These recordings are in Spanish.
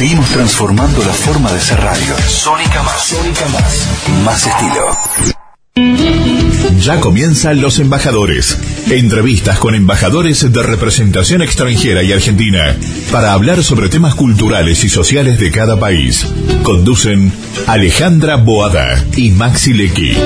Seguimos transformando la forma de ser radio. Sónica Más. Sónica Más. Más estilo. Ya comienzan los embajadores. Entrevistas con embajadores de representación extranjera y argentina para hablar sobre temas culturales y sociales de cada país. Conducen Alejandra Boada y Maxi Lecky.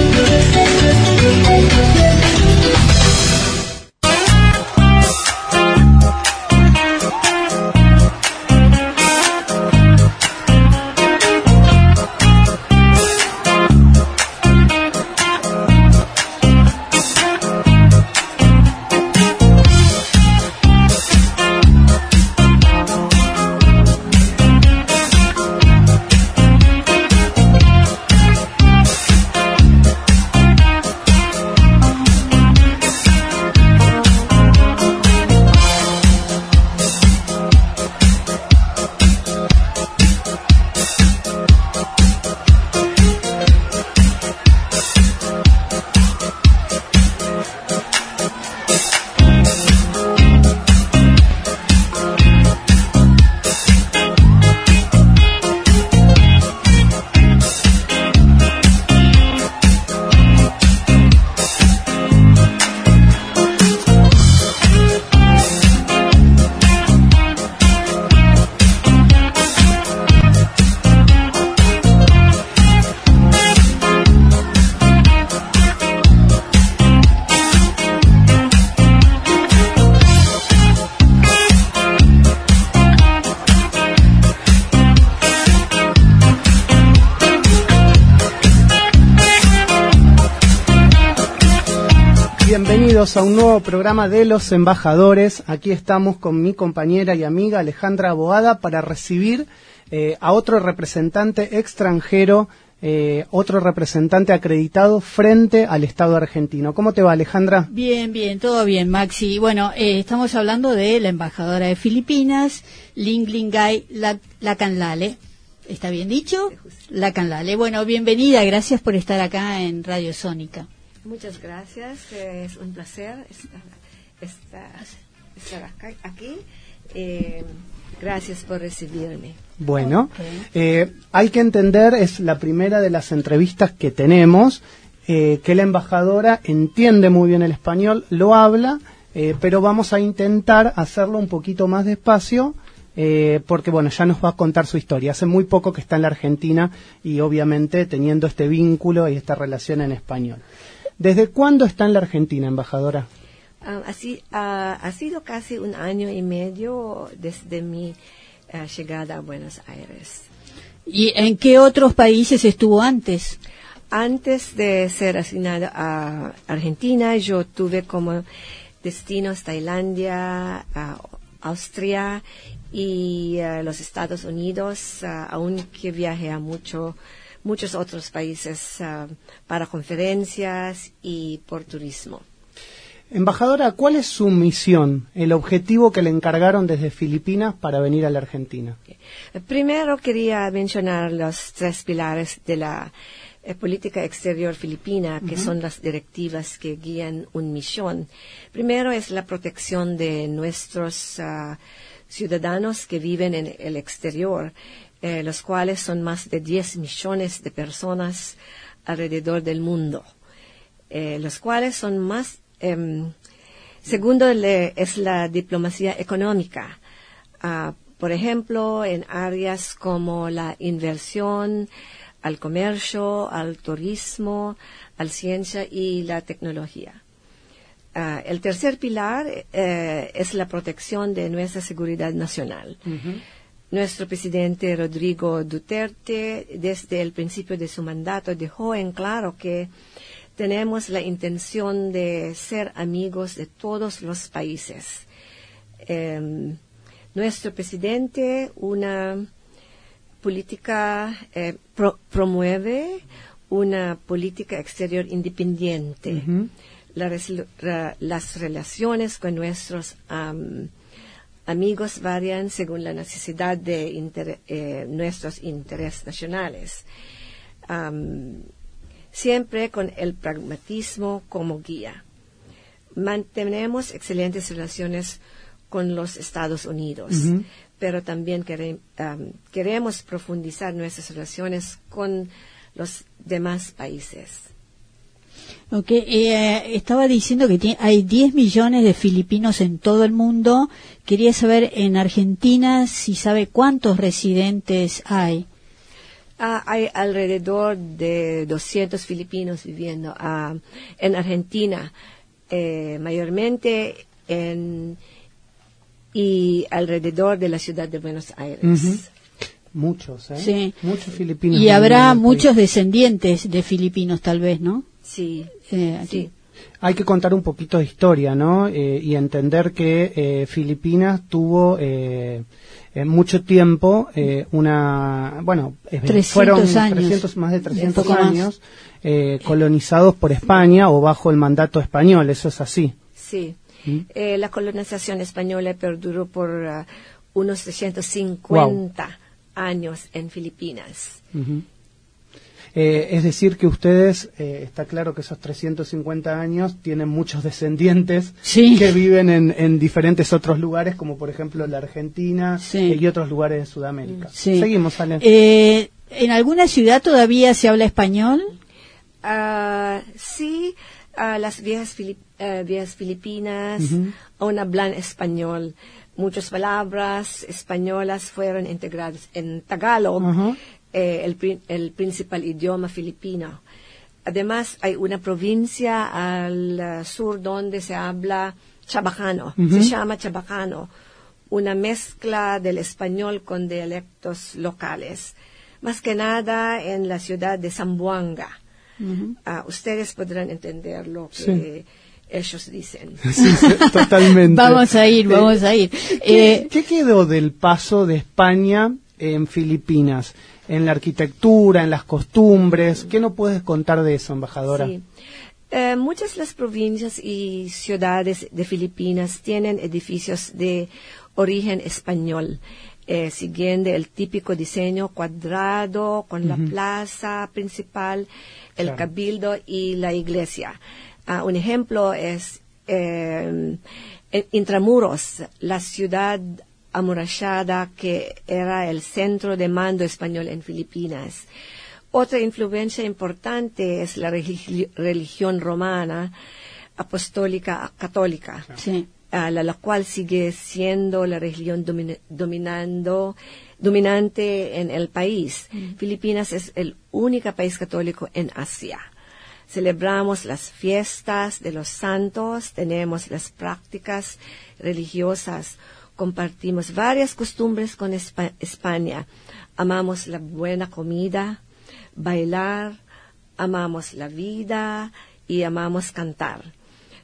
A un nuevo programa de los embajadores. Aquí estamos con mi compañera y amiga Alejandra Boada para recibir eh, a otro representante extranjero, eh, otro representante acreditado frente al Estado argentino. ¿Cómo te va, Alejandra? Bien, bien, todo bien, Maxi. Bueno, eh, estamos hablando de la embajadora de Filipinas, Linglingay Lacanlale. ¿Está bien dicho? Lacanlale. Bueno, bienvenida, gracias por estar acá en Radio Sónica. Muchas gracias, es un placer estar, aquí. Eh, gracias por recibirme. Bueno, eh, hay que entender, es la primera de las entrevistas que tenemos, eh, que la embajadora entiende muy bien el español, lo habla, pero vamos a intentar hacerlo un poquito más despacio. porque bueno, ya nos va a contar su historia. Hace muy poco que está en la Argentina y obviamente teniendo este vínculo y esta relación en español. ¿Desde cuándo está en la Argentina, embajadora? Ah, así, ah, ha sido casi un año y medio desde mi ah, llegada a Buenos Aires. ¿Y en qué otros países estuvo antes? Antes de ser asignada a Argentina, yo tuve como destinos Tailandia, Austria y los Estados Unidos, aunque viajé a mucho muchos otros países ah, para conferencias y por turismo. Embajadora, ¿cuál es su misión, el objetivo que le encargaron desde Filipinas para venir a la Argentina? Primero quería mencionar los tres pilares de la eh, política exterior filipina, que son las directivas que guían una misión. Primero es la protección de nuestros ah, ciudadanos que viven en el exterior eh, los cuales son más de 10 millones de personas alrededor del mundo, eh, los cuales son más, em, segundo es la diplomacia económica, ah, por ejemplo, en áreas como la inversión, al comercio, al turismo, al ciencia y la tecnología. Ah, el tercer pilar eh, es la protección de nuestra seguridad nacional. Nuestro presidente Rodrigo Duterte, desde el principio de su mandato, dejó en claro que tenemos la intención de ser amigos de todos los países. Em, nuestro presidente una política eh, promueve una política exterior independiente. las relaciones con nuestros amigos varían según la necesidad de eh, nuestros intereses nacionales, siempre con el pragmatismo como guía. Mantenemos excelentes relaciones con los Estados Unidos, pero también quere- um, queremos profundizar nuestras relaciones con los demás países. Ok, eh, estaba diciendo que hay 10 millones de filipinos en todo el mundo. Quería saber en Argentina si sabe cuántos residentes hay. Ah, hay alrededor de 200 filipinos viviendo ah, en Argentina, eh, mayormente en y alrededor de la ciudad de Buenos Aires. Muchos, ¿eh? Sí. Muchos filipinos. Y habrá muchos descendientes de filipinos, tal vez, ¿no? Sí, Eh, aquí. sí. Hay que contar un poquito de historia, ¿no? Eh, y entender que eh, Filipinas tuvo eh, en mucho tiempo eh, una, bueno, eh, 300 fueron años. 300, más de 300 poco más. años eh, colonizados por España o bajo el mandato español, eso es así. Sí. ¿Mm? Eh, la colonización española perduró por ah, unos 350 años en Filipinas. Eh, es decir, que ustedes, eh, está claro que esos 350 años tienen muchos descendientes Sí. que viven en, en diferentes otros lugares, como por ejemplo la Argentina Sí. eh, y otros lugares de Sudamérica. Sí. Seguimos, Ale. Eh, ¿En alguna ciudad todavía se habla español? Ah, sí, las viejas, Filip- eh, viejas Filipinas aún hablan español. Muchas palabras españolas fueron integradas en Tagalog. Eh, el, el principal idioma filipino. Además, hay una provincia al ah, sur donde se habla chabacano, se llama chabacano, una mezcla del español con dialectos locales. Más que nada en la ciudad de Zamboanga. Ah, ustedes podrán entender lo que ellos dicen. Sí, sí, totalmente. Vamos a ir, Eh, vamos a ir. ¿Qué, Eh, qué quedó del paso de España en Filipinas? En la arquitectura, en las costumbres. ¿Qué no puedes contar de eso, embajadora? Sí. Eh, muchas de las provincias y ciudades de Filipinas tienen edificios de origen español, eh, siguiendo el típico diseño cuadrado con la plaza principal, el Claro. cabildo y la iglesia. Ah, un ejemplo es eh, en Intramuros, la ciudad amurallada que era el centro de mando español en Filipinas. Otra influencia importante es la religi- religión romana apostólica católica, sí. a la, la cual sigue siendo la religión domina- dominando, dominante en el país. Filipinas es el único país católico en Asia. Celebramos las fiestas de los santos, tenemos las prácticas religiosas, compartimos varias costumbres con Espa- España, amamos la buena comida, bailar, amamos la vida y amamos cantar.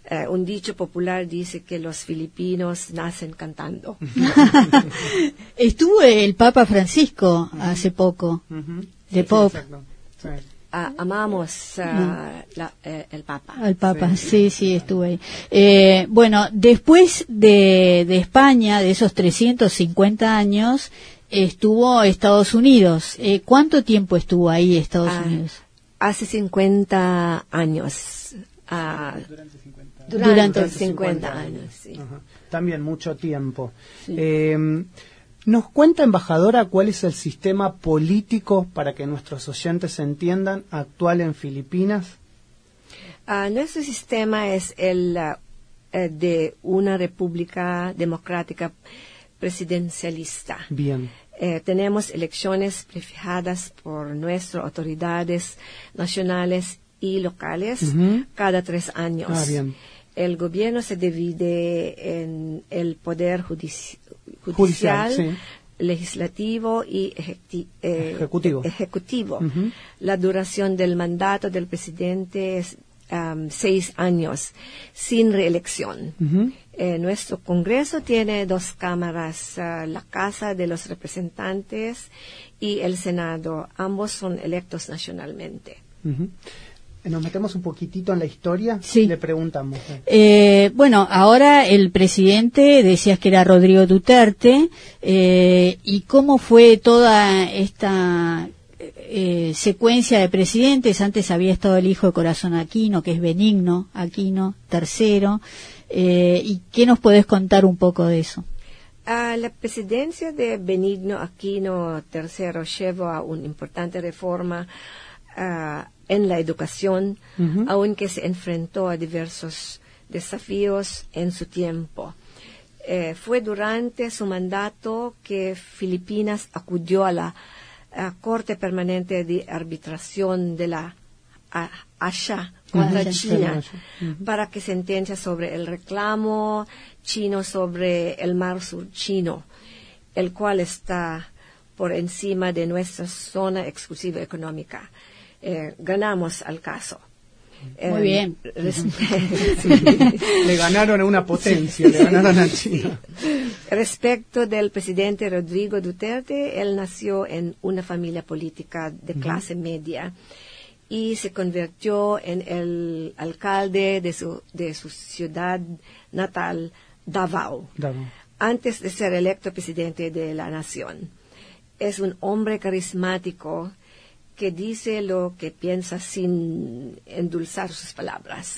Eh, un dicho popular dice que los filipinos nacen cantando. Estuvo el Papa Francisco hace poco, de Sí, Pope, exacto. Sí. Ah, amamos ah, la- eh, el Papa. al Papa, sí, sí, estuve ahí. Eh, bueno, después de, de España, de esos 350 años, estuvo Estados Unidos. Eh, ¿Cuánto tiempo estuvo ahí Estados Ah, Unidos? Hace 50 años. ah, durante, Durante 50 años, sí. Ajá. También mucho tiempo. Sí. ¿Nos cuenta, embajadora, cuál es el sistema político, para que nuestros oyentes entiendan, actual en Filipinas? Ah, nuestro sistema es el ah, eh, de una república democrática presidencialista. Bien. Eh, tenemos elecciones prefijadas por nuestras autoridades nacionales y locales cada tres años. Ah, bien. El gobierno se divide en el poder judici- Judicial, judicial, sí. legislativo y eh, Ejecutivo. ejecutivo. La duración del mandato del presidente es am, seis años, sin reelección. Eh, nuestro Congreso tiene dos cámaras, ah, la Casa de los Representantes y el Senado. Ambos son electos nacionalmente. Nos metemos un poquitito en la historia. Sí. Le preguntamos. eh. Eh, bueno, ahora el presidente, decías que era Rodrigo Duterte, eh, ¿y cómo fue toda esta eh, secuencia de presidentes? Antes había estado el hijo de Corazón Aquino, que es Benigno Aquino, tercero, eh, ¿y qué nos podés contar un poco de eso? Ah, la presidencia de Benigno Aquino III llevó a una importante reforma en la educación, aunque se enfrentó a diversos desafíos en su tiempo. Eh, fue durante su mandato que Filipinas acudió a la Corte Permanente de Arbitración de la ASHA contra China para que sentencia sobre el reclamo chino sobre el mar sur chino, el cual está por encima de nuestra zona exclusiva económica. Eh, ganamos al caso. Muy bien. Le ganaron a una potencia, le ganaron a China. Respecto del presidente Rodrigo Duterte, él nació en una familia política de clase media y se convirtió en el alcalde de su, de su ciudad natal, Davao, antes de ser electo presidente de la nación. Es un hombre carismático que dice lo que piensa sin endulzar sus palabras.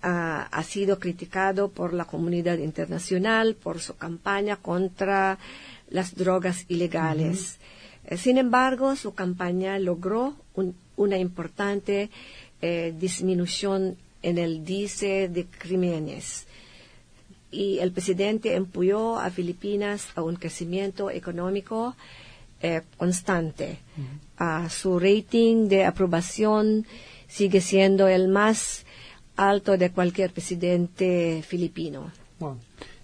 ha sido criticado por la comunidad internacional por su campaña contra las drogas ilegales. Sin embargo, su campaña logró una importante eh, disminución en el índice de crímenes y el presidente empujó a Filipinas a un crecimiento económico eh, constante. Su rating de aprobación sigue siendo el más alto de cualquier presidente filipino.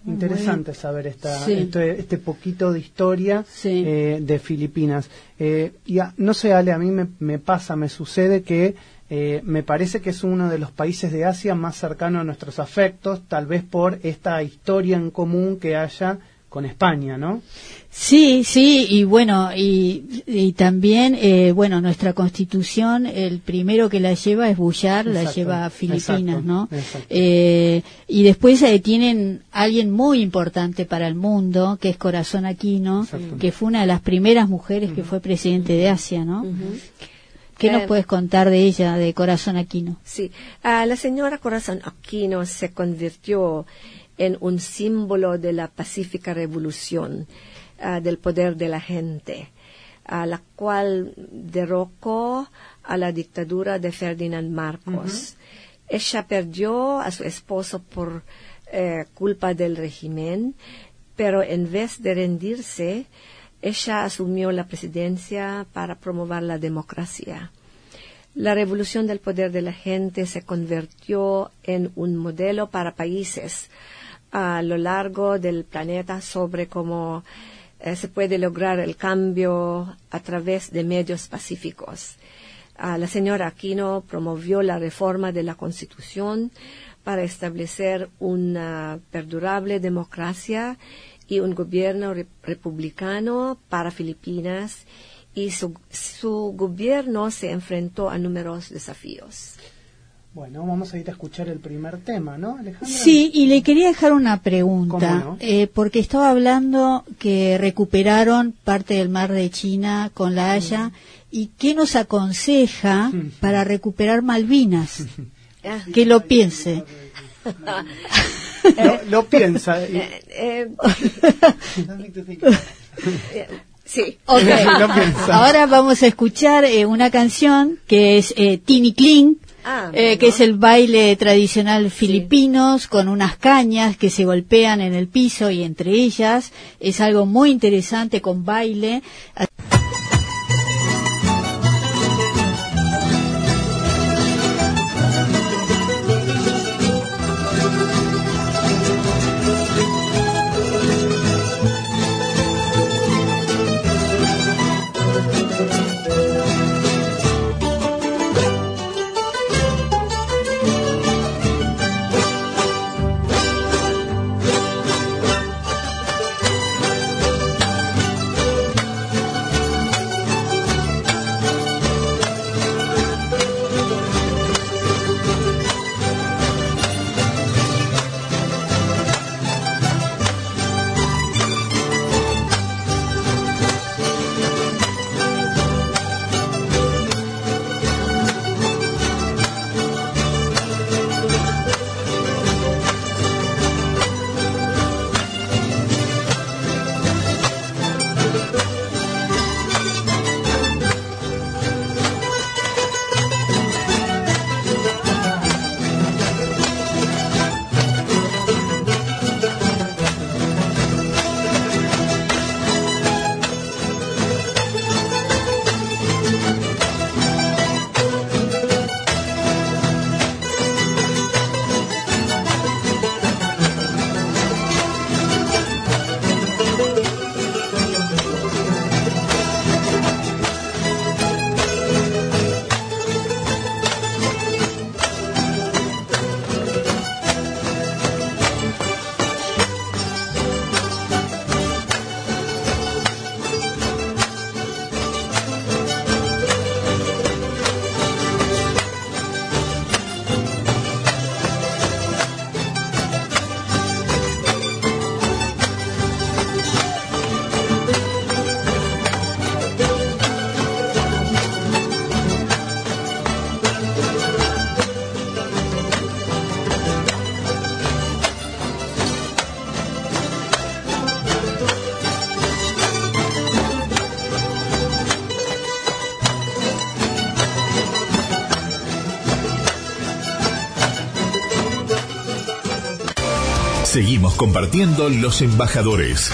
Interesante saber esta, este, este, poquito de historia eh, de Filipinas. Eh, y no sé, Ale, a mí me, me pasa, me sucede que eh, me parece que es uno de los países de Asia más cercano a nuestros afectos, tal vez por esta historia en común que haya con España, ¿no? Sí, sí, y bueno, y, también, eh, bueno, nuestra constitución, el primero que la lleva es Bullar, la lleva a Filipinas, ¿no? Eh, y después eh, tienen alguien muy importante para el mundo, que es Corazón Aquino, que fue una de las primeras mujeres que fue presidente de Asia, ¿no? ¿Qué nos puedes contar de ella, de Corazón Aquino? Sí, ah, la señora Corazón Aquino se convirtió en un símbolo de la pacífica revolución ah, del poder de la gente, a la cual derrocó a la dictadura de Ferdinand Marcos. Ella perdió a su esposo por eh, culpa del régimen, pero en vez de rendirse, ella asumió la presidencia para promover la democracia. La revolución del poder de la gente se convirtió en un modelo para países a lo largo del planeta sobre cómo eh, se puede lograr el cambio a través de medios pacíficos. la señora Aquino promovió la reforma de la Constitución para establecer una perdurable democracia y un gobierno republicano para Filipinas y su, su gobierno se enfrentó a numerosos desafíos. Bueno, vamos a ir a escuchar el primer tema, ¿no, Alejandra? Sí, y le quería dejar una pregunta, eh, porque estaba hablando que recuperaron parte del mar de China con la Haya, y qué nos aconseja para recuperar Malvinas. que lo piense. lo, piensa. Eh, eh, sí. Okay. Ahora vamos a escuchar una canción que es Tini Kling Ah, eh, que es el baile tradicional filipinos con unas cañas que se golpean en el piso y entre ellas. Es algo muy interesante con baile. Compartiendo los embajadores.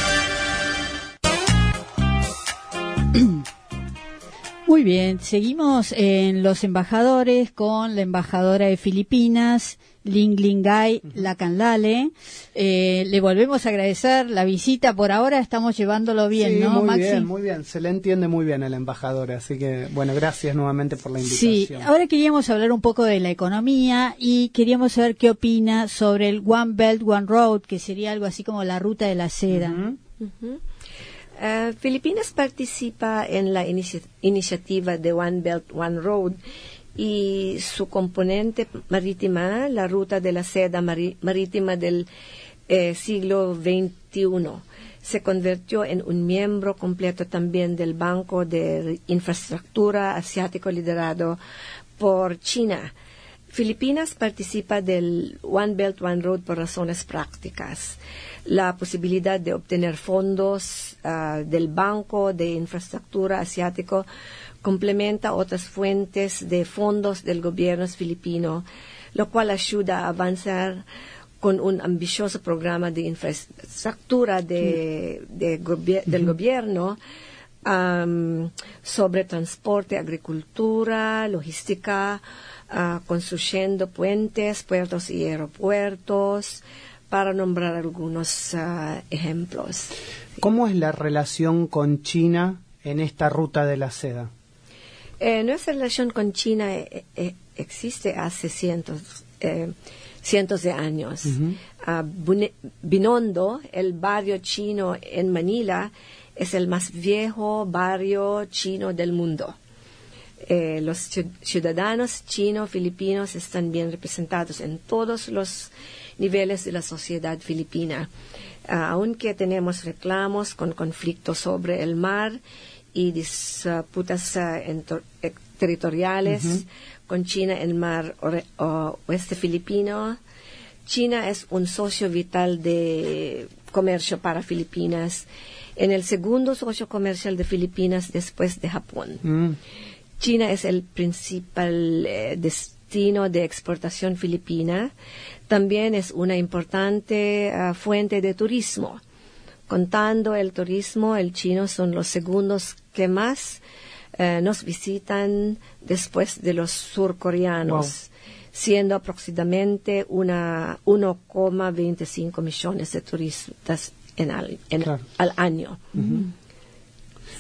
Bien, seguimos en los embajadores con la embajadora de Filipinas, Ling Lingay Lacanlale. Eh, le volvemos a agradecer la visita. Por ahora estamos llevándolo bien, sí, ¿no, muy bien, muy bien. Se le entiende muy bien al embajador. Así que, bueno, gracias nuevamente por la invitación. Sí, ahora queríamos hablar un poco de la economía y queríamos saber qué opina sobre el One Belt, One Road, que sería algo así como la ruta de la seda. Uh, Filipinas participa en la inici iniciativa de One Belt, One Road y su componente marítima, la ruta de la seda marítima del eh, siglo XXI, se convirtió en un miembro completo también del Banco de Infraestructura Asiático liderado por China. Filipinas participa del One Belt, One Road por razones prácticas. La posibilidad de obtener fondos uh, del Banco de Infraestructura Asiático complementa otras fuentes de fondos del gobierno filipino, lo cual ayuda a avanzar con un ambicioso programa de infraestructura de, de gobi del gobierno um, sobre transporte, agricultura, logística, uh, construyendo puentes, puertos y aeropuertos, para nombrar algunos uh, ejemplos. ¿Cómo es la relación con China en esta ruta de la seda? Eh, nuestra relación con China eh, eh, existe hace cientos, eh, cientos de años. Uh -huh. uh, Binondo, el barrio chino en Manila, es el más viejo barrio chino del mundo. Eh, los ciudadanos chino-filipinos están bien representados en todos los niveles de la sociedad filipina. Uh, aunque tenemos reclamos con conflictos sobre el mar y disputas uh, territoriales uh -huh. con China en el mar oeste filipino, China es un socio vital de comercio para Filipinas, en el segundo socio comercial de Filipinas después de Japón. Mm. China es el principal eh, destino de exportación filipina, también es una importante uh, fuente de turismo. Contando el turismo, el chino son los segundos que más uh, nos visitan después de los surcoreanos, wow. siendo aproximadamente 1,25 millones de turistas en al, en, claro. al año. Uh -huh.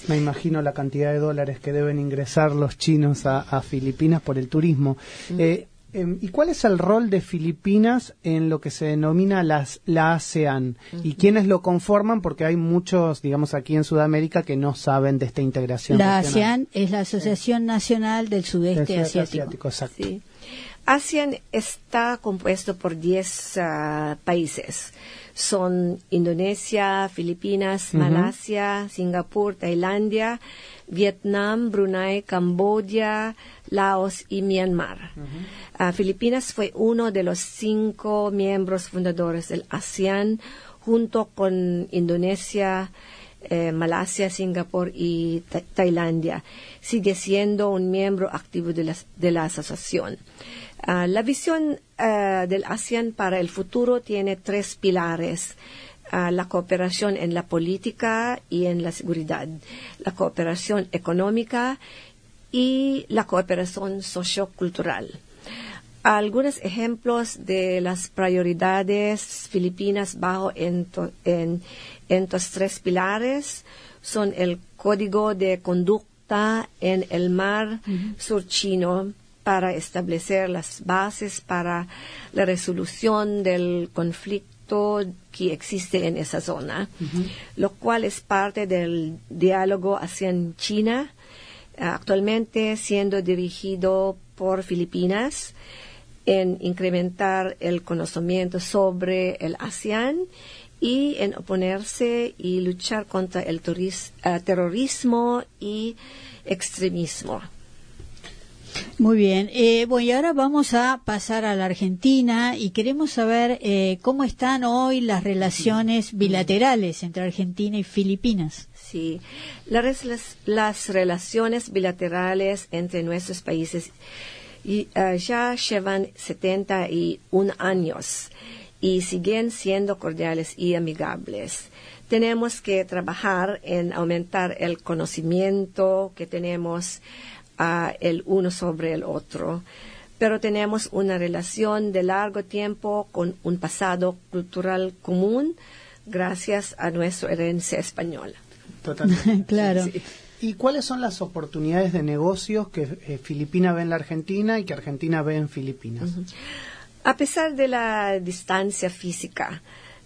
Me imagino la cantidad de dólares que deben ingresar los chinos a, a Filipinas por el turismo. -huh. eh, ¿Y cuál es el rol de Filipinas en lo que se denomina las, la ASEAN? Uh -huh. ¿Y quiénes lo conforman? Porque hay muchos, digamos, aquí en Sudamérica que no saben de esta integración. La regional. ASEAN es la Asociación. Nacional del Sudeste, del Sudeste Asiático. Asiático sí. ASEAN está compuesto por 10 uh, países. Son Indonesia, Filipinas, uh -huh. Malasia, Singapur, Tailandia, Vietnam, Brunei, Camboya, Laos y Myanmar. Uh -huh. uh, Filipinas fue uno de los cinco miembros fundadores del ASEAN, junto con Indonesia, eh, Malasia, Singapur y Ta Tailandia. Sigue siendo un miembro activo de la, de la asociación. Uh, la visión uh, del ASEAN para el futuro tiene tres pilares. Uh, la cooperación en la política y en la seguridad, la cooperación económica y la cooperación sociocultural. Algunos ejemplos de las prioridades filipinas bajo en, en, en estos tres pilares son el Código de Conducta en el Mar uh -huh. Sur Chino para establecer las bases para la resolución del conflicto que existe en esa zona, uh -huh. lo cual es parte del diálogo ASEAN-China, actualmente siendo dirigido por Filipinas en incrementar el conocimiento sobre el ASEAN y en oponerse y luchar contra el uh, terrorismo y extremismo. Muy bien. Eh, bueno, y ahora vamos a pasar a la Argentina y queremos saber eh, cómo están hoy las relaciones bilaterales entre Argentina y Filipinas. Sí, las, las, las relaciones bilaterales entre nuestros países y, uh, ya llevan 71 años y siguen siendo cordiales y amigables. Tenemos que trabajar en aumentar el conocimiento que tenemos ah, el uno sobre el otro, pero tenemos una relación de largo tiempo con un pasado cultural común gracias a nuestra herencia española. Totalmente. claro. Sí. ¿Y cuáles son las oportunidades de negocios que eh, Filipina ve en la Argentina y que Argentina ve en Filipinas? A pesar de la distancia física,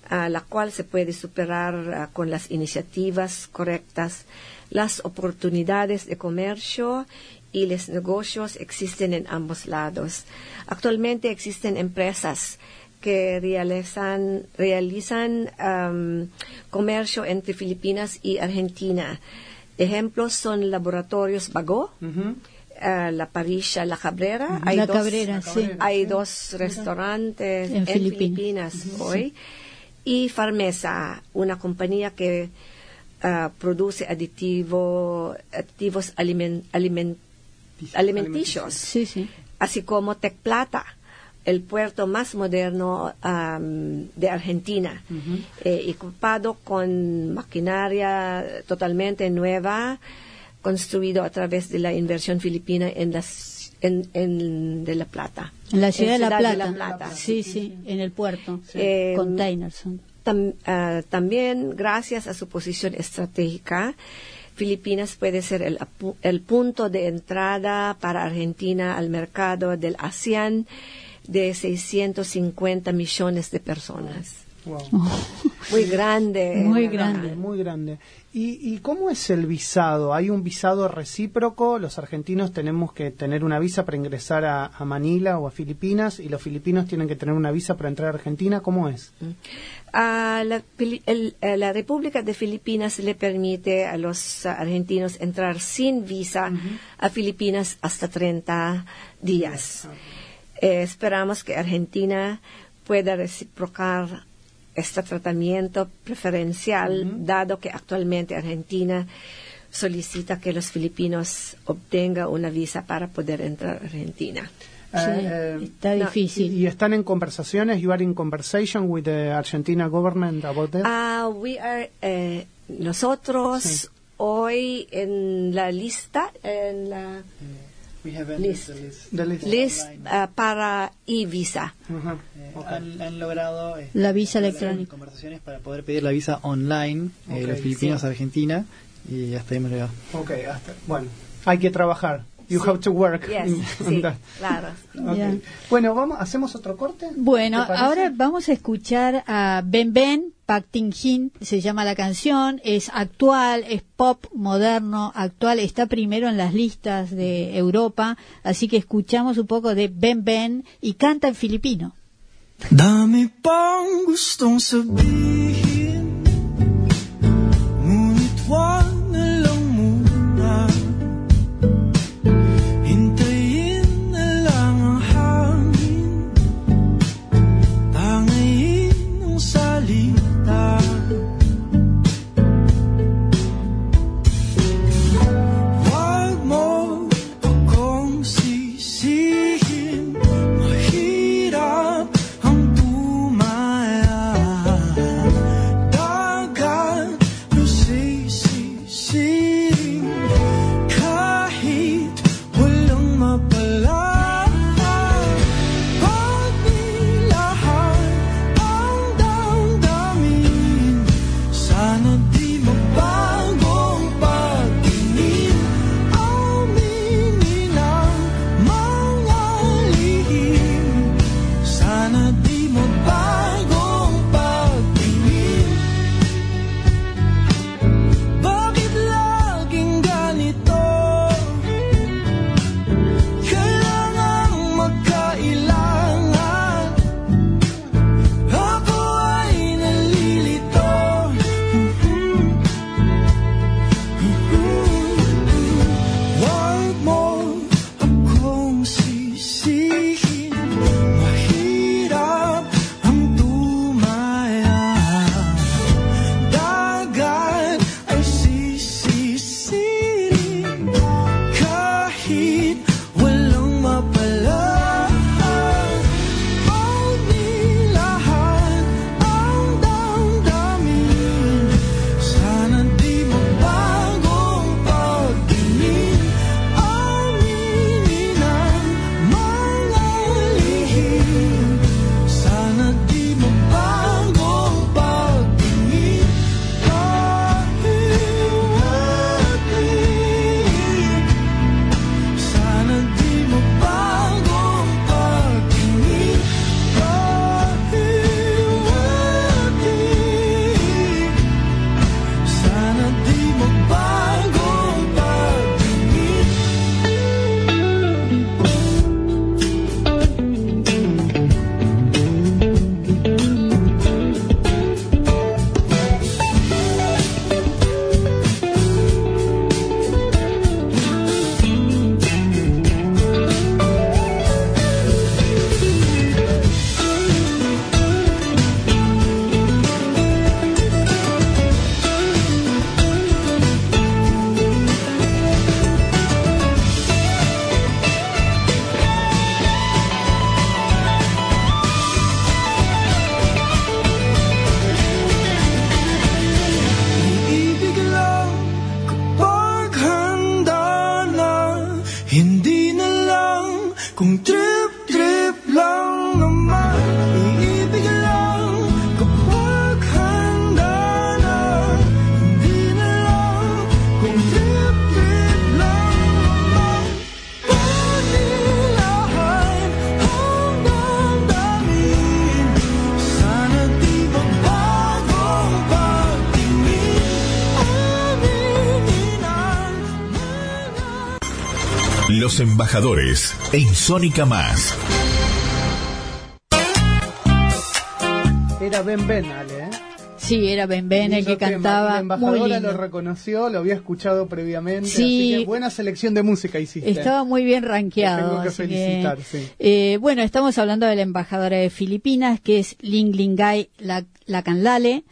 a la cual se puede superar con las iniciativas correctas, las oportunidades de comercio y los negocios existen en ambos lados. Actualmente existen empresas que realizan, realizan am, comercio entre Filipinas y Argentina. Ejemplos son laboratorios Bagó, ah, La Parilla, La Cabrera. Hay La dos- Cabrera, sí. hay dos restaurantes En en, Filipinas. Filipinas, hoy. Y Farmesa, una compañía que ah, produce aditivo, aditivos alimen- alimen- alimenticios, Sí, sí. así como Tec Plata, el puerto más moderno de Argentina, eh, equipado con maquinaria totalmente nueva, construido a través de la inversión filipina en las en, en de La Plata. En la ciudad, En de, la Plata. de La Plata. Sí, sí, en el puerto. Eh, Containers son. Tam- ah, también, gracias a su posición estratégica, Filipinas puede ser el, el punto de entrada para Argentina al mercado del ASEAN de 650 millones de personas. Wow. Muy grande. Muy ¿verdad? grande. Muy grande. ¿Y, ¿Y cómo es el visado? ¿Hay un visado recíproco? Los argentinos tenemos que tener una visa para ingresar a, a Manila o a Filipinas y los filipinos tienen que tener una visa para entrar a Argentina. ¿Cómo es? Ah, la, Fili- el- eh, la República de Filipinas le permite a los argentinos entrar sin visa a Filipinas hasta 30 días. Eh, esperamos que Argentina pueda reciprocar este tratamiento preferencial, dado que actualmente Argentina solicita que los filipinos obtengan una visa para poder entrar a Argentina. Sí, Eh, está no, difícil. ¿Y están en conversaciones? ¿You are in conversation with the Argentina government about that? Ah, we are, eh, nosotros Sí. hoy en la lista, en la have List. the list. The list. ah, para e-visa. Ajá. Eh, Ok. han, han logrado eh, La visa electrónica. conversaciones para poder pedir la visa online eh, Ok, los filipinos sí. a Argentina y hasta ahí hemos llegado. Ok, hasta, bueno, hay que trabajar. You have to work. Yes, in- sí, that. claro. Bueno, vamos, ¿hacemos otro corte? Bueno, ahora vamos a escuchar a Ben Ben, Pak Ting Hin, se llama la canción, es actual, es pop moderno, actual, está primero en las listas de Europa, así que escuchamos un poco de Ben Ben y canta en filipino. Dami pang gustong sabihin Los embajadores en Sónica Más. Era Ben Ben, Ale, ¿eh? Sí, era Ben Ben el que cantaba. La embajadora muy lo lindo. reconoció, lo había escuchado previamente. Sí. Así que buena selección de música hiciste. Estaba muy bien rankeado. Te tengo que felicitar, sí. eh, bueno, estamos hablando de la embajadora de Filipinas, que es Ling Lingay La- Lacanlale.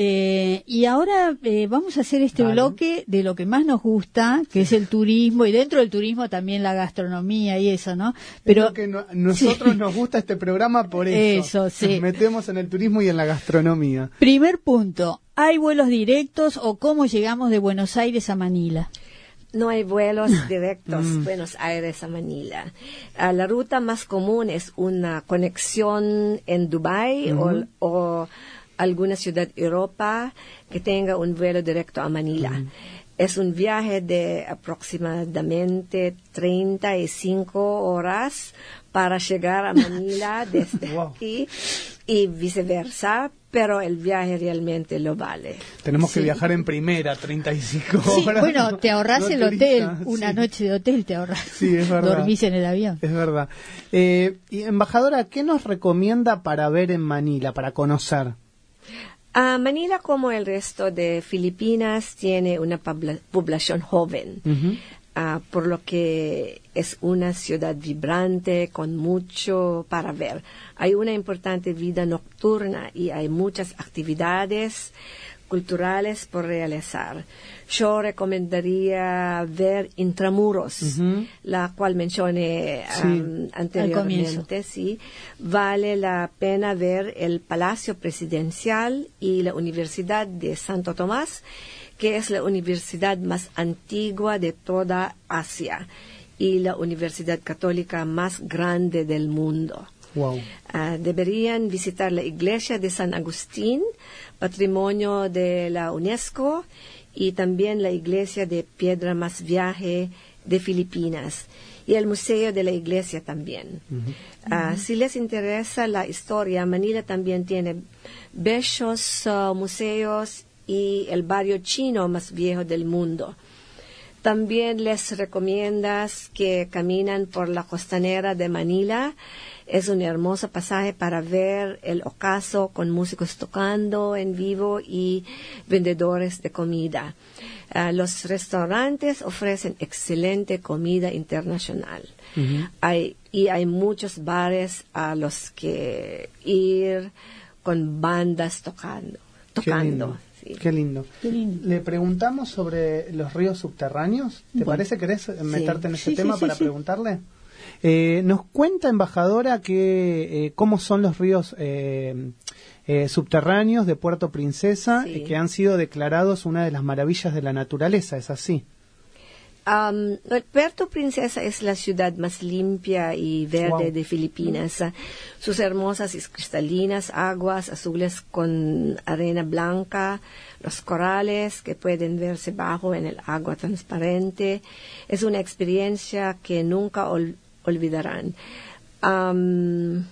Eh, y ahora eh, vamos a hacer este Dale. bloque de lo que más nos gusta, que es el turismo, y dentro del turismo también la gastronomía y eso, ¿no? Pero que no- nosotros Sí. nos gusta este programa por eso. Eso, sí. Nos metemos en el turismo y en la gastronomía. Primer punto, ¿hay vuelos directos o cómo llegamos de Buenos Aires a Manila? No hay vuelos directos Buenos Aires a Manila. Ah, la ruta más común es una conexión en Dubai o, o alguna ciudad Europa que tenga un vuelo directo a Manila. Es un viaje de aproximadamente 35 horas para llegar a Manila desde Wow. aquí y viceversa, pero el viaje realmente lo vale. Tenemos que Sí. viajar en primera, 35 Sí, horas. bueno, te ahorras No el hotel, una sí. noche de hotel te ahorras. Sí, es verdad. Dormís en el avión. Es verdad. Eh, y embajadora, ¿qué nos recomienda para ver en Manila, para conocer? Ah, Manila, como el resto de Filipinas, tiene una pobla- población joven, Ah, por lo que es una ciudad vibrante con mucho para ver. Hay una importante vida nocturna y hay muchas actividades culturales por realizar. Yo recomendaría ver Intramuros, la cual mencioné Sí. anteriormente sí, vale la pena ver el Palacio Presidencial y la Universidad de Santo Tomás, que es la universidad más antigua de toda Asia y la universidad católica más grande del mundo. Wow. Ah, deberían visitar la iglesia de San Agustín, patrimonio de la UNESCO, y también la iglesia de piedra más viaje de Filipinas y el museo de la iglesia también. Ah, si les interesa la historia, Manila también tiene bellos ah, museos y el barrio chino más viejo del mundo. También les recomiendas que caminan por la costanera de Manila. Es un hermoso pasaje para ver el ocaso con músicos tocando en vivo y vendedores de comida. Ah, los restaurantes ofrecen excelente comida internacional. hay, y hay muchos bares a los que ir con bandas tocando. Tocando. Sí. Qué lindo. Qué lindo. Le preguntamos sobre los ríos subterráneos. ¿Te Bueno. parece? ¿Querés meterte en ese Sí, tema para preguntarle? Eh, nos cuenta, embajadora, que eh, cómo son los ríos eh, eh, subterráneos de Puerto Princesa, que han sido declarados una de las maravillas de la naturaleza. ¿Es así? Am, Puerto Princesa es la ciudad más limpia y verde Wow. de Filipinas. Sus hermosas y cristalinas aguas azules con arena blanca, los corales que pueden verse bajo en el agua transparente. Es una experiencia que nunca ol- olvidarán. Am,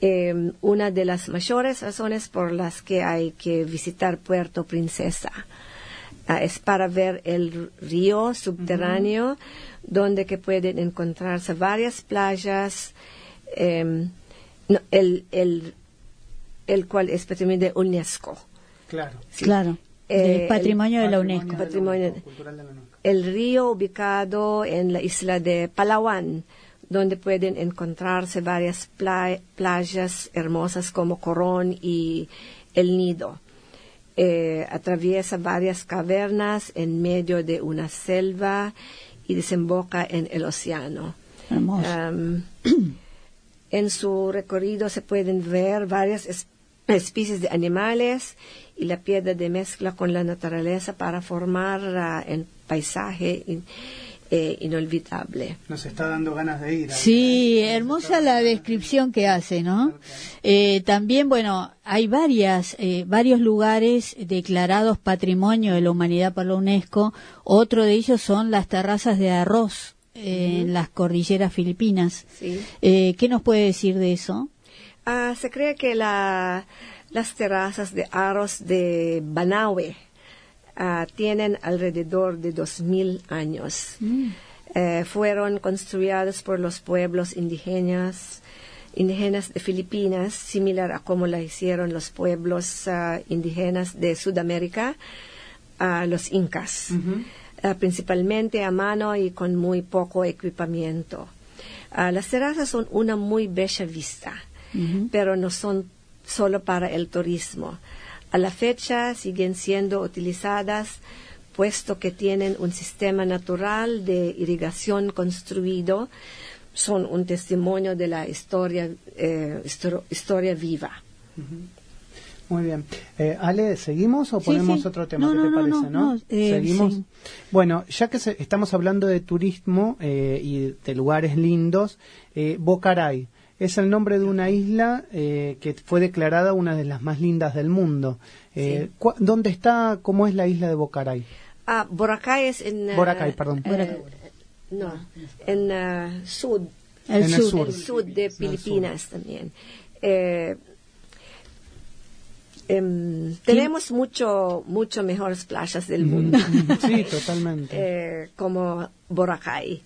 em, una de las mayores razones por las que hay que visitar Puerto Princesa ah, es para ver el río subterráneo donde que pueden encontrarse varias playas em, no, el, el, el cual es patrimonio de UNESCO Claro. Sí. Claro. Eh, el patrimonio de la Patrimonio UNESCO. de la Patrimonio- UNESCO, cultural de la UNESCO. el río ubicado en la isla de Palawan, donde pueden encontrarse varias pla- playas hermosas como Corón y El Nido. Eh, atraviesa varias cavernas en medio de una selva y desemboca en el océano. En su recorrido se pueden ver varias es- especies de animales y la piedra de mezcla con la naturaleza para formar ah, un paisaje in- eh, inolvidable. Nos está dando ganas de ir. Sí, hermosa la descripción que hace, ¿no? Eh, también, bueno, hay varias, eh, varios lugares declarados Patrimonio de la Humanidad por la UNESCO. Otro de ellos son las terrazas de arroz eh, en las cordilleras filipinas. Sí. Eh, ¿Qué nos puede decir de eso? Ah, se cree que la- las terrazas de aros de Banaue ah, tienen alrededor de 2.000 años. eh, fueron construidas por los pueblos indígenas, indígenas de Filipinas, similar a como la hicieron los pueblos ah, indígenas de Sudamérica, a los incas, ah, principalmente a mano y con muy poco equipamiento. Las terrazas son una muy bella vista, pero no son solo para el turismo. A la fecha siguen siendo utilizadas puesto que tienen un sistema natural de irrigación construido, son un testimonio de la historia, eh, histo- historia viva. Muy bien. Eh, Ale, ¿seguimos o ponemos sí. otro tema? No, ¿Qué no, te no, parece? no, no, eh, ¿Seguimos? sí. Bueno, ya que se- estamos hablando de turismo eh, y de lugares lindos, eh, Bocaray es el nombre de una isla eh, que fue declarada una de las más lindas del mundo. Eh, cua- ¿Dónde está, cómo es la isla de Bocaray? Ah, Boracay es en... ah, Boracay, perdón. eh, no, en ah, sud, El En el sur. sur. el sur de Filipinas también. Eh, em, tenemos mucho, mucho mejores playas del mundo. Sí, totalmente. eh, como Boracay.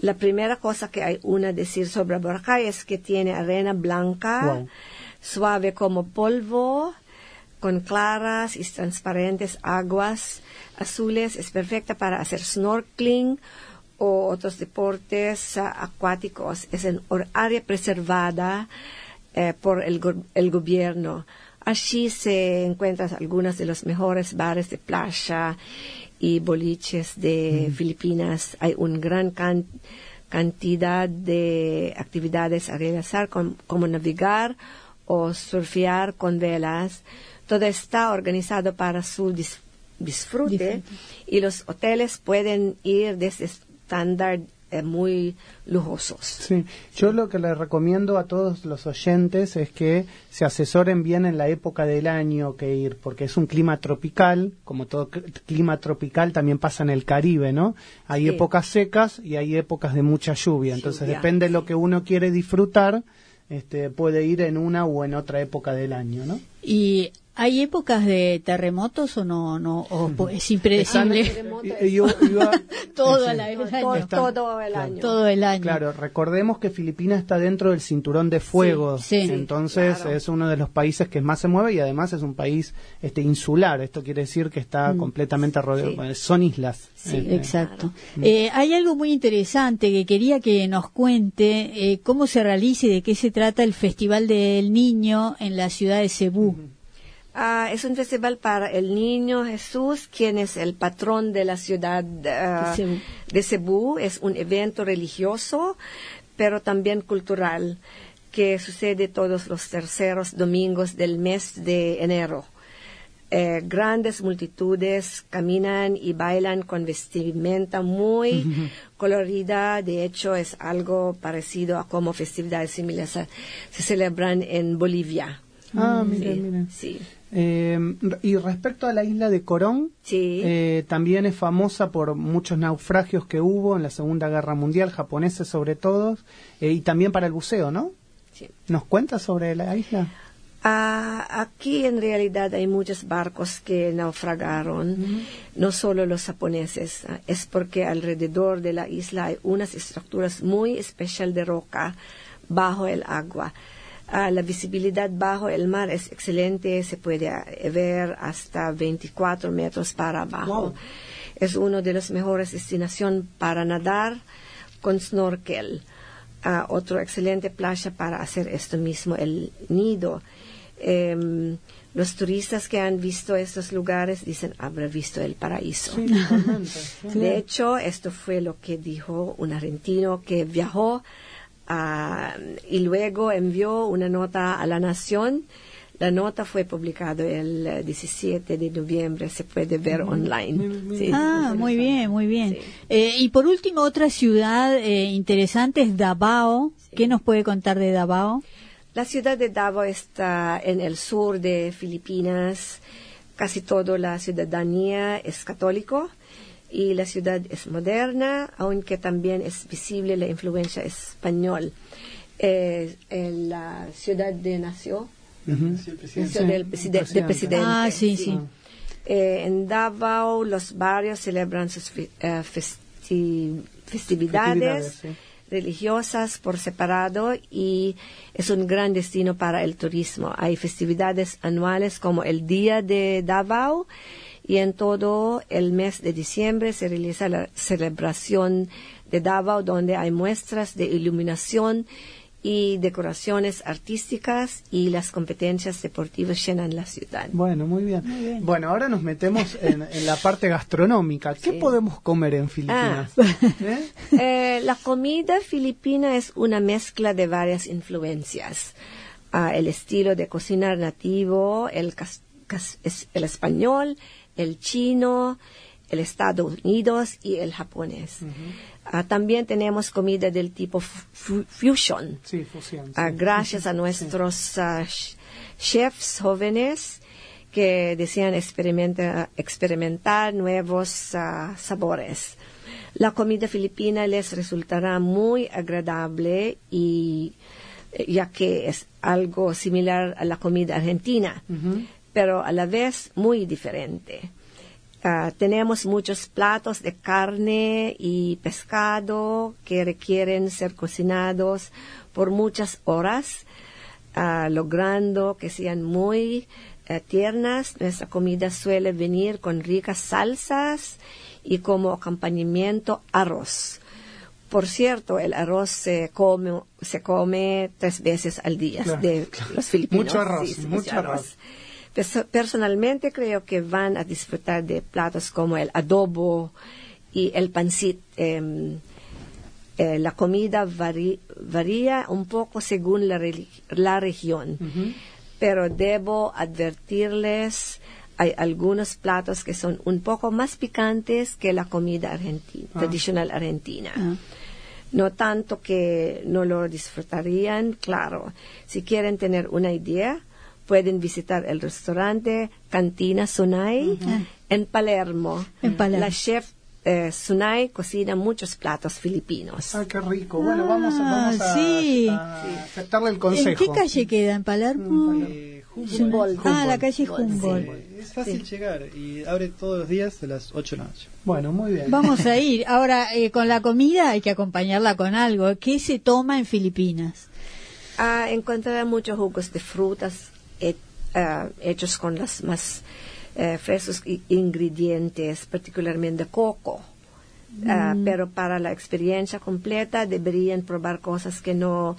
La primera cosa que hay una decir sobre Boracay es que tiene arena blanca, Wow. suave como polvo, con claras y transparentes aguas azules. Es perfecta para hacer snorkeling o otros deportes acuáticos. Es un or- área preservada eh, por el, el gobierno. Allí se encuentran algunos de los mejores bares de playa y boliches de Filipinas. Hay una gran can- cantidad de actividades a realizar, com- como navegar o surfear con velas. Todo está organizado para su dis- disfrute Disfrute. y los hoteles pueden ir desde estándar eh, muy lujosos. Sí, yo lo que les recomiendo a todos los oyentes es que se asesoren bien en la época del año que ir, porque es un clima tropical, como todo cl- clima tropical también pasa en el Caribe, ¿no? Hay Sí. épocas secas y hay épocas de mucha lluvia, entonces Lluvia, depende de lo que uno quiere disfrutar, este, puede ir en una o en otra época del año, ¿no? ¿Y hay épocas de terremotos o no? no o po- es impredecible. Yo- Todo el año. Todo, el año. Todo el año. Claro, recordemos que Filipinas está dentro del cinturón de fuego, Sí, sí. entonces claro. es uno de los países que más se mueve y además es un país este insular. Esto quiere decir que está completamente rodeado, Sí. son islas. Sí, Eh, Exacto. Eh, hay algo muy interesante que quería que nos cuente eh, cómo se realiza y de qué se trata el Festival del Niño en la ciudad de Cebú. Ah, es un festival para el niño Jesús, quien es el patrón de la ciudad ah, De Cebú. de Cebú. Es un evento religioso, pero también cultural, que sucede todos los terceros domingos del mes de enero. Eh, grandes multitudes caminan y bailan con vestimenta muy colorida. De hecho, es algo parecido a como festividades similares se celebran en Bolivia. Ah, Sí, miren, miren. sí. Eh, y respecto a la isla de Corón, Sí. eh, también es famosa por muchos naufragios que hubo en la Segunda Guerra Mundial, japoneses sobre todo, eh, y también para el buceo, ¿no? Sí. ¿Nos cuenta sobre la isla? Ah, aquí en realidad hay muchos barcos que naufragaron, no solo los japoneses, ah, es porque alrededor de la isla hay unas estructuras muy especiales de roca bajo el agua. Ah, la visibilidad bajo el mar es excelente, se puede ah, ver hasta 24 metros para abajo. Wow. Es uno de las mejores destinaciones para nadar con snorkel. Ah, otro excelente playa para hacer esto mismo, el nido. Em, los turistas que han visto estos lugares dicen habrá visto el paraíso. De hecho, esto fue lo que dijo un argentino que viajó ah, y luego envió una nota a la Nación. La nota fue publicada el eh, 17 de noviembre, se puede ver online. Sí. Ah, muy bien, muy bien. Sí. Eh, y por último, otra ciudad eh, interesante es Davao. ¿Qué nos puede contar de Davao? La ciudad de Davao está en el sur de Filipinas. Casi toda la ciudadanía es católico y la ciudad es moderna, aunque también es visible la influencia española. Eh, en la ciudad de nació, Ujú. nació del, preside- del presidente. Ah, sí, sí. Eh, en Davao los barrios celebran sus fi- eh, festi- festividades, Festividades, sí. religiosas por separado y es un gran destino para el turismo. Hay festividades anuales como el Día de Davao y en todo el mes de diciembre se realiza la celebración de Davao donde hay muestras de iluminación y decoraciones artísticas y las competencias deportivas llenan la ciudad. Bueno, muy bien. Bueno, ahora nos metemos en, en la parte gastronómica. ¿Qué Sí. podemos comer en Filipinas? ¿Eh? Eh, la comida filipina es una mezcla de varias influencias. Ah, el estilo de cocinar nativo, el, cas- cas- es- el español, el chino, el Estados Unidos y el japonés. Ah, también tenemos comida del tipo fu- fusion. Sí, fusión. sí. Ah, gracias a nuestros ah, chefs jóvenes que desean experimenta- experimentar nuevos sabores. La comida filipina les resultará muy agradable y ya que es algo similar a la comida argentina. Pero a la vez muy diferente. Ah, tenemos muchos platos de carne y pescado que requieren ser cocinados por muchas horas, ah, logrando que sean muy eh, tiernas. Nuestra comida suele venir con ricas salsas y como acompañamiento arroz. Por cierto, el arroz se come, se come tres veces al día Claro, de claro. los filipinos. Mucho arroz, Sí, sí, mucho arroz. Personalmente creo que van a disfrutar de platos como el adobo y el pancit. em, eh, la comida varía un poco según la, región, pero debo advertirles, hay algunos platos que son un poco más picantes que la comida argentina, Ah. tradicional argentina. Ah. No tanto que no lo disfrutarían, claro. Si quieren tener una idea, pueden visitar el restaurante Cantina Sunay en Palermo. En Palermo. La chef eh, Sunay cocina muchos platos filipinos. Ah, qué rico. Bueno, vamos, Ah, vamos a, sí. a aceptarle el ¿En consejo. qué calle queda? ¿En Palermo? Eh, Humboldt. Ah, la calle Humboldt, Humboldt. Eh, es fácil llegar y abre todos los días a las 8 de la noche. Bueno, muy bien. Vamos a ir. Ahora, eh, con la comida hay que acompañarla con algo. ¿Qué se toma en Filipinas? Ah, encontrarán muchos jugos de frutas he- ah, hechos con los más eh, frescos ingredientes, particularmente coco. Ah, pero para la experiencia completa deberían probar cosas que no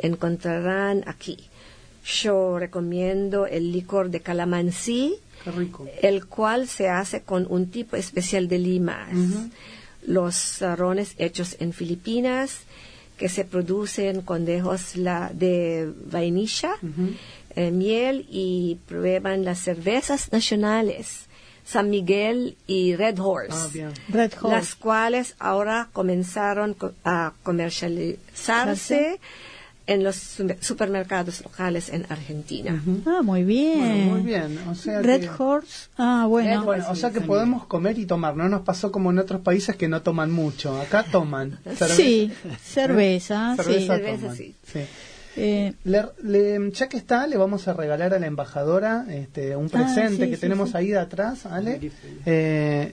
encontrarán aquí. Yo recomiendo el licor de calamansi, rico. el cual se hace con un tipo especial de limas. Los ah, rones hechos en Filipinas que se producen con dejos la, de vainilla, eh, miel y prueban las cervezas nacionales, San Miguel y Red Horse. Ah, bien. Red Horse. Las cuales ahora comenzaron co- a comercializarse en los su- supermercados locales en Argentina. Ah, muy bien. Bueno, muy bien. O sea Red que- Horse. Ah, bueno. Bueno, o sea que podemos comer y tomar. No nos pasó como en otros países que no toman mucho. Acá toman. Cerveza. Sí, cerveza, Cerveza sí. Cerveza, toman. sí. Sí. Eh, Le- le- ya que está, le vamos a regalar a la embajadora este, un Ah, presente sí, que sí, tenemos sí. ahí de atrás, ¿vale? Eh,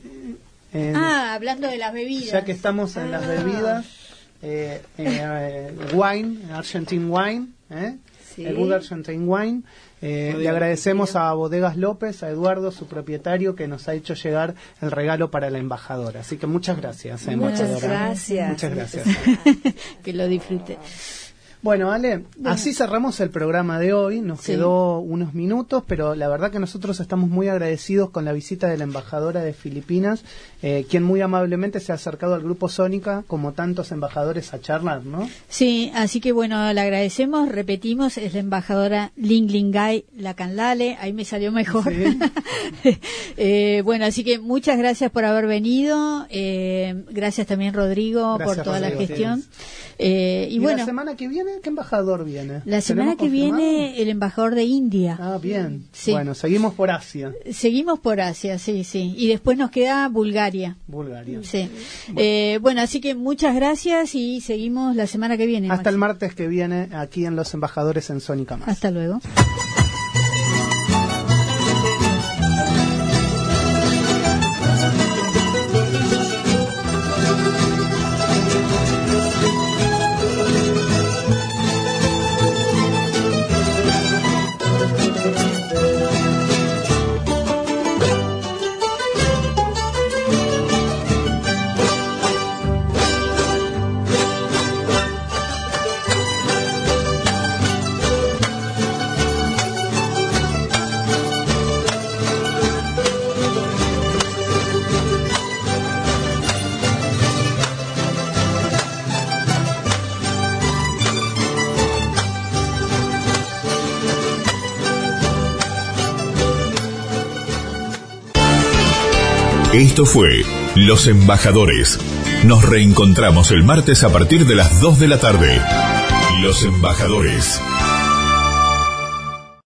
en- ah, hablando de las bebidas. ya que estamos en las bebidas, eh, eh, wine, Argentine Wine, ¿eh? Sí. el Good Argentine Wine. Eh, le agradecemos a Bodegas López, a Eduardo, su propietario, que nos ha hecho llegar el regalo para la embajadora. Así que muchas gracias, eh, Muchas embajadora. gracias. Muchas gracias. que lo disfrute. Bueno, Ale, así cerramos el programa de hoy. Nos Sí. quedó unos minutos, pero la verdad que nosotros estamos muy agradecidos con la visita de la embajadora de Filipinas, eh, quien muy amablemente se ha acercado al grupo Sónica, como tantos embajadores, a charlar, ¿no? Sí, así que bueno, le agradecemos, repetimos, es la embajadora Ling Lingay Lacanlale, ahí me salió mejor. Eh, bueno, así que muchas gracias por haber venido, eh, gracias también Rodrigo Gracias, por toda la gestión. sí. Eh, y, ¿Y, bueno, la semana que viene qué embajador viene? la semana ¿Tenemos que viene el embajador de India. Ah, bien. Sí. Bueno, seguimos por Asia, Seguimos por Asia, sí, sí. Y después nos queda Bulgaria. Bulgaria. Sí. Eh, bueno, así que muchas gracias y seguimos la semana que viene. Hasta el martes que viene aquí en Los Embajadores en Sónica Más. Hasta luego. Esto fue Los Embajadores. Nos reencontramos el martes a partir de las 2 de la tarde. Los Embajadores.